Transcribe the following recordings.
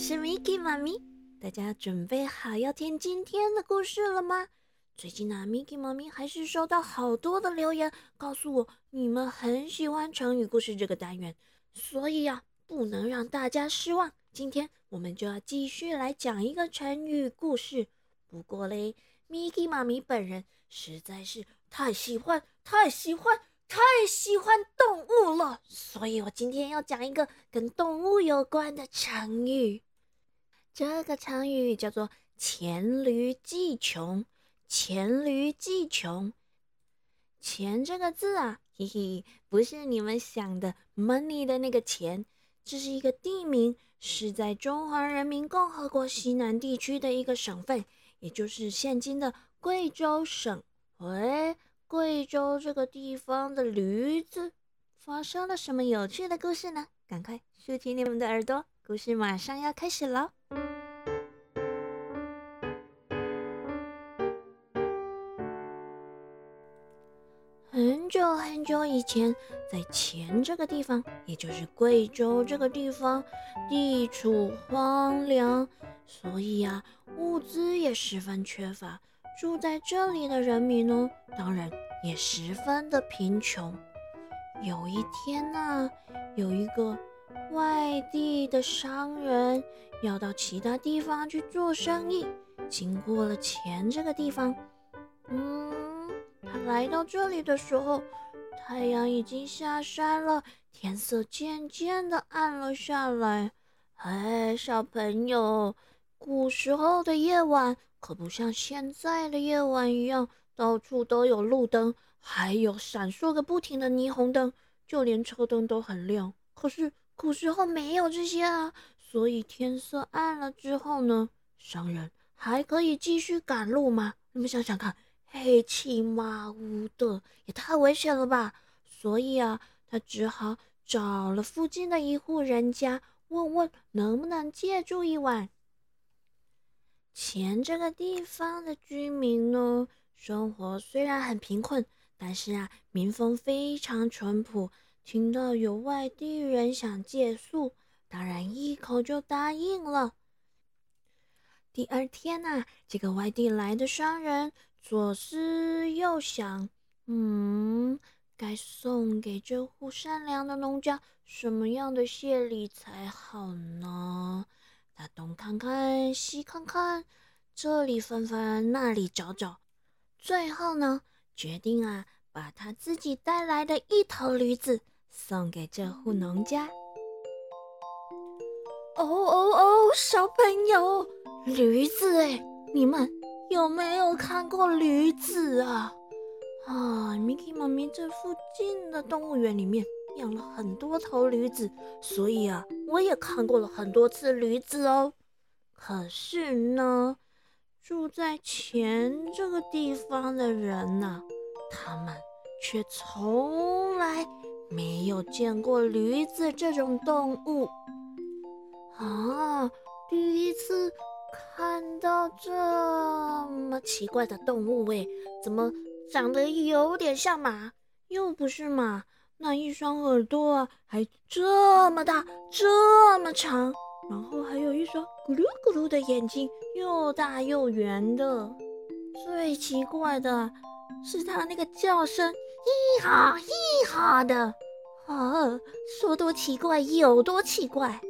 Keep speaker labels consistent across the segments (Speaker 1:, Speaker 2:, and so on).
Speaker 1: 是 Miki 妈咪，大家准备好要听今天的故事了吗？最近呢，Miki 妈咪还是收到好多的留言，告诉我你们很喜欢成语故事这个单元，所以呀，不能让大家失望。今天我们就要继续来讲一个成语故事。不过嘞，Miki 妈咪本人实在是太喜欢、太喜欢。太喜欢动物了，所以我今天要讲一个跟动物有关的成语。这个成语叫做“黔驴技穷”。黔驴技穷，钱这个字啊，嘿嘿，不是你们想的 money 的那个钱，这是一个地名，是在中华人民共和国西南地区的一个省份，也就是现今的贵州省。喂。贵州这个地方的驴子发生了什么有趣的故事呢？赶快竖起你们的耳朵，故事马上要开始了。久很久以前，在黔这个地方，也就是贵州这个地方，地处荒凉，所以呀，物资也十分缺乏。住在这里的人民呢，当然也十分的贫穷。有一天呢，有一个外地的商人要到其他地方去做生意，经过了黔这个地方。嗯，来到这里的时候，太阳已经下山了，天色渐渐的暗了下来。哎，小朋友，古时候的夜晚。可不像现在的夜晚一样，到处都有路灯，还有闪烁个不停的霓虹灯，就连车灯都很亮。可是古时候没有这些啊，所以天色暗了之后呢，商人还可以继续赶路吗？你们想想看，黑漆麻乌的，也太危险了吧！所以啊，他只好找了附近的一户人家，问问能不能借住一晚。前这个地方的居民呢，生活虽然很贫困，但是啊，民风非常淳朴。听到有外地人想借宿，当然一口就答应了。第二天呐，这个外地来的商人左思右想，嗯，该送给这户善良的农家什么样的谢礼才好呢？他东看看，西看看，这里翻翻，那里找找，最后呢，决定啊，把他自己带来的一头驴子送给这户农家。哦哦哦，小朋友，驴子哎，你们有没有看过驴子啊？啊，Mickey 妈咪这附近的动物园里面。养了很多头驴子，所以啊，我也看过了很多次驴子哦。可是呢，住在前这个地方的人呢，他们却从来没有见过驴子这种动物啊！第一次看到这么奇怪的动物，哎，怎么长得有点像马，又不是马？那一双耳朵啊，还这么大，这么长，然后还有一双咕噜咕噜的眼睛，又大又圆的。最奇怪的是它那个叫声，咿哈咿哈的，啊，说多奇怪有多奇怪。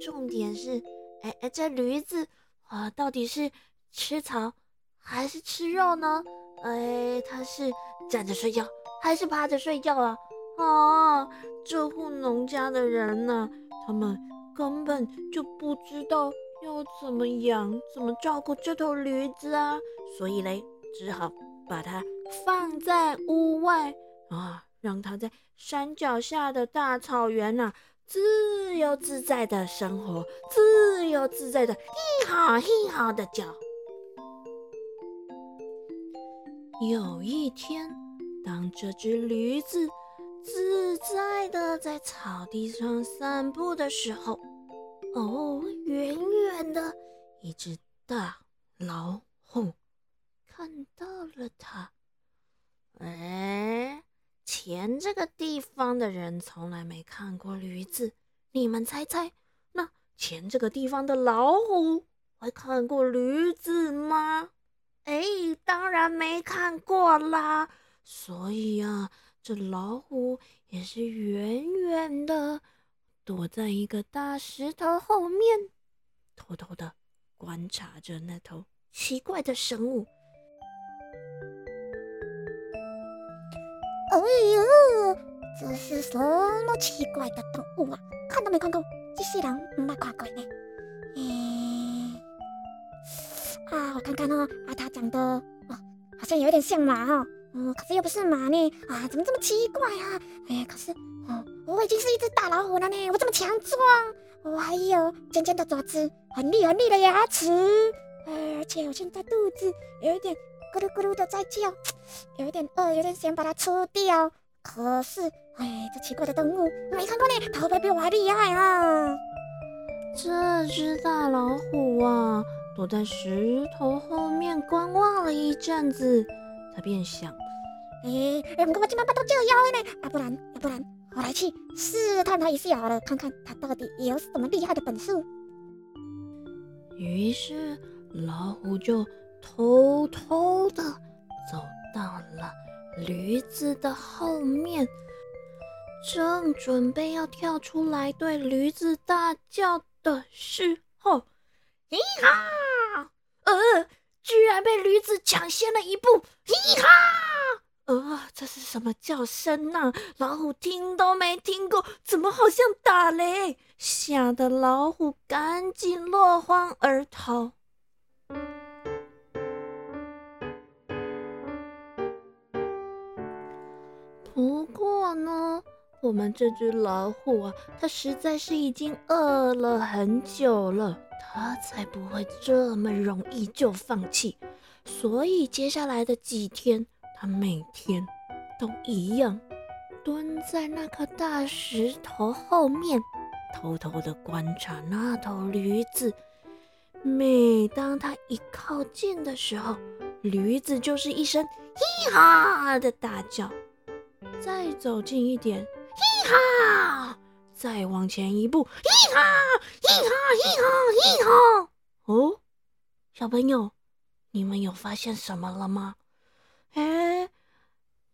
Speaker 1: 重点是，哎哎，这驴子啊，到底是吃草还是吃肉呢？哎，它是站着睡觉还是趴着睡觉啊？啊，这户农家的人呢，他们根本就不知道要怎么养、怎么照顾这头驴子啊，所以嘞，只好把它放在屋外啊，让它在山脚下的大草原呐，自由自在的生活，自由自在的嘿哈嘿哈的叫。有一天，当这只驴子。自在的在草地上散步的时候，哦，远远的一只大老虎看到了它。哎，前这个地方的人从来没看过驴子，你们猜猜，那前这个地方的老虎还看过驴子吗？哎，当然没看过啦。所以啊，这老虎也是远远的躲在一个大石头后面，偷偷的观察着那头奇怪的生物。
Speaker 2: 哎呦，这是什么奇怪的动物啊？看都没看过，这世人没看过呢。哎，啊，我看看哦，啊，它长得哦，好像有点像马哈，哦，可是又不是马呢，啊，怎么这么奇怪啊？哎呀，可是哦，我已经是一只大老虎了呢，我这么强壮，我还有尖尖的爪子，很利很利的牙齿，而且我现在肚子有一点。咕噜咕噜的在叫，有一点饿，有点想把它吃掉。可是，哎，这奇怪的动物没看过呢，它会不会比我还厉害啊？
Speaker 1: 这只大老虎啊，躲在石头后面观望了一阵子，它便想：
Speaker 2: 哎，不过我今晚把都叫妖呢，啊，不然，要不然，我来去试探它一下好了，看看它到底有什么厉害的本事。
Speaker 1: 于是，老虎就。偷偷的走到了驴子的后面，正准备要跳出来对驴子大叫的时候，咦哈！呃，居然被驴子抢先了一步！咦哈！呃，这是什么叫声呢？老虎听都没听过，怎么好像打雷？吓得老虎赶紧落荒而逃。呢，我们这只老虎啊，它实在是已经饿了很久了，它才不会这么容易就放弃。所以接下来的几天，它每天都一样蹲在那颗大石头后面，偷偷的观察那头驴子。每当它一靠近的时候，驴子就是一声“咿哈”的大叫。再走近一点，嘿哈！再往前一步，嘿哈！嘿哈！嘿哈！嘿哈！哦，小朋友，你们有发现什么了吗？哎，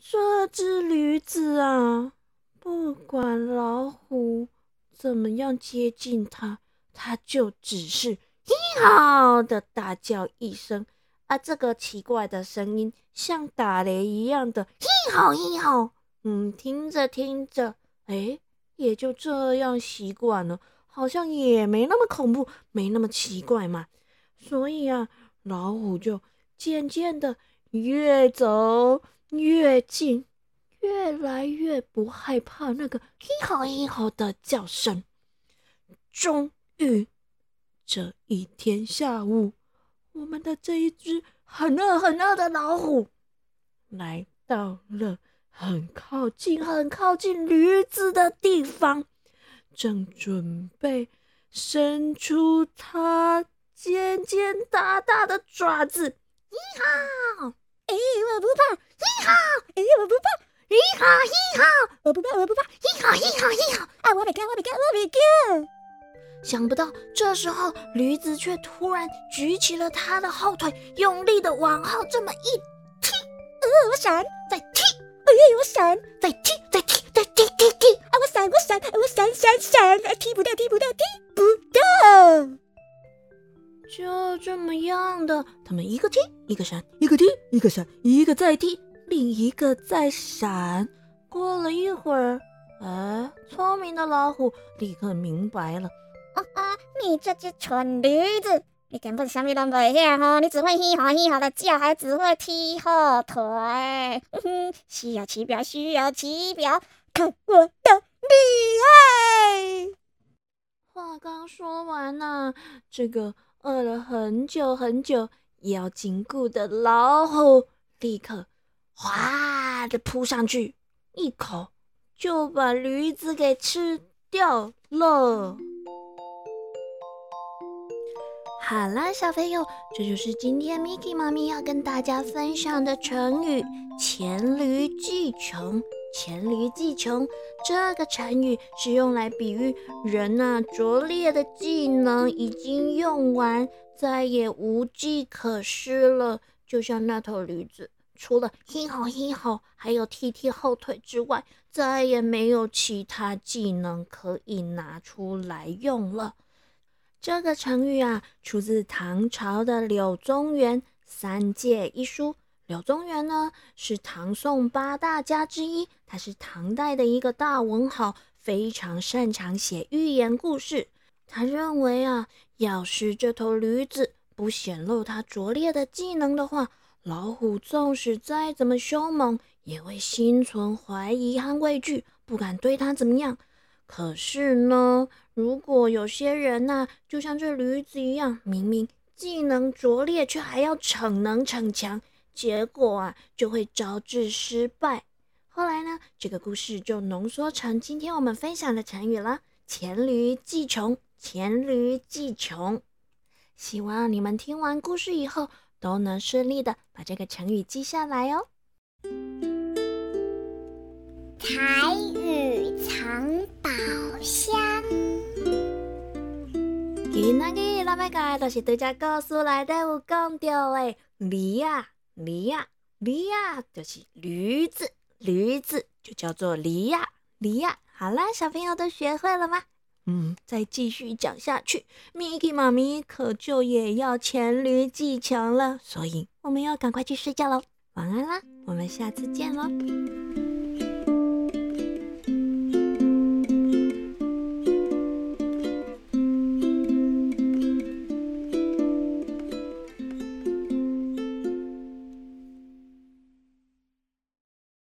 Speaker 1: 这只驴子啊，不管老虎怎么样接近它，它就只是嘿哈的大叫一声，啊，这个奇怪的声音像打雷一样的咿哈咿哈。嗯，听着听着，哎，也就这样习惯了，好像也没那么恐怖，没那么奇怪嘛。所以啊，老虎就渐渐的越走越近，越来越不害怕那个“一吼一吼”的叫声。终于，这一天下午，我们的这一只很饿很饿的老虎来到了。很靠近、很靠近驴子的地方，正准备伸出它尖尖大大的爪子。你好，
Speaker 2: 哎，我不怕！
Speaker 1: 你好，
Speaker 2: 哎，我不怕！
Speaker 1: 你好，你好，
Speaker 2: 我不怕，我不怕！
Speaker 1: 一哈一哈一哈，
Speaker 2: 啊，我没干，我没干，我没干！
Speaker 1: 想不到这时候，驴子却突然举起了它的后腿，用力的往后这么一踢，
Speaker 2: 呃，我闪，
Speaker 1: 再
Speaker 2: 我闪，
Speaker 1: 再踢，再踢，再踢踢踢！
Speaker 2: 啊！我闪，我闪，我闪闪闪！踢不到，踢不到，踢不到！
Speaker 1: 就这么样的，他们一个踢，一个闪，一个踢，一个闪，一个再踢，另一个再闪。过了一会儿，哎，聪明的老虎立刻明白了：
Speaker 2: 啊啊！你这只蠢驴子！你根本什么都不晓哈，你只会嘻哈嘻哈的叫，还只会踢后腿。哼，需要起表，需要起表，看我的厉害！
Speaker 1: 话刚说完呢，这个饿了很久很久也要紧固的老虎，立刻哗的扑上去，一口就把驴子给吃掉了。好啦，小朋友，这就是今天 Miki 妈咪要跟大家分享的成语“黔驴技穷”。黔驴技穷。这个成语是用来比喻人呐拙劣的技能已经用完，再也无计可施了。就像那头驴子，除了嘿吼嘿吼，还有踢踢后腿之外，再也没有其他技能可以拿出来用了。这个成语啊，出自唐朝的柳宗元《三戒》一书。柳宗元呢，是唐宋八大家之一，他是唐代的一个大文豪，非常擅长写寓言故事。他认为啊，要是这头驴子不显露它拙劣的技能的话，老虎纵使再怎么凶猛，也会心存怀疑和畏惧，不敢对它怎么样。可是呢，如果有些人呐，就像这驴子一样，明明技能拙劣，却还要逞能逞强。结果啊，就会招致失败。后来呢，这个故事就浓缩成今天我们分享的成语了：黔驴技穷。黔驴技穷。希望你们听完故事以后，都能顺利的把这个成语记下来哦。
Speaker 2: 台
Speaker 1: 要讲的就是对只故事内底有讲到的驴啊。驴呀，驴呀，就是驴子，驴子就叫做驴呀，驴呀。好啦，小朋友都学会了吗？嗯，再继续讲下去，Miki 妈咪可就也要黔驴技穷了，所以我们要赶快去睡觉喽。晚安啦，我们下次见喽。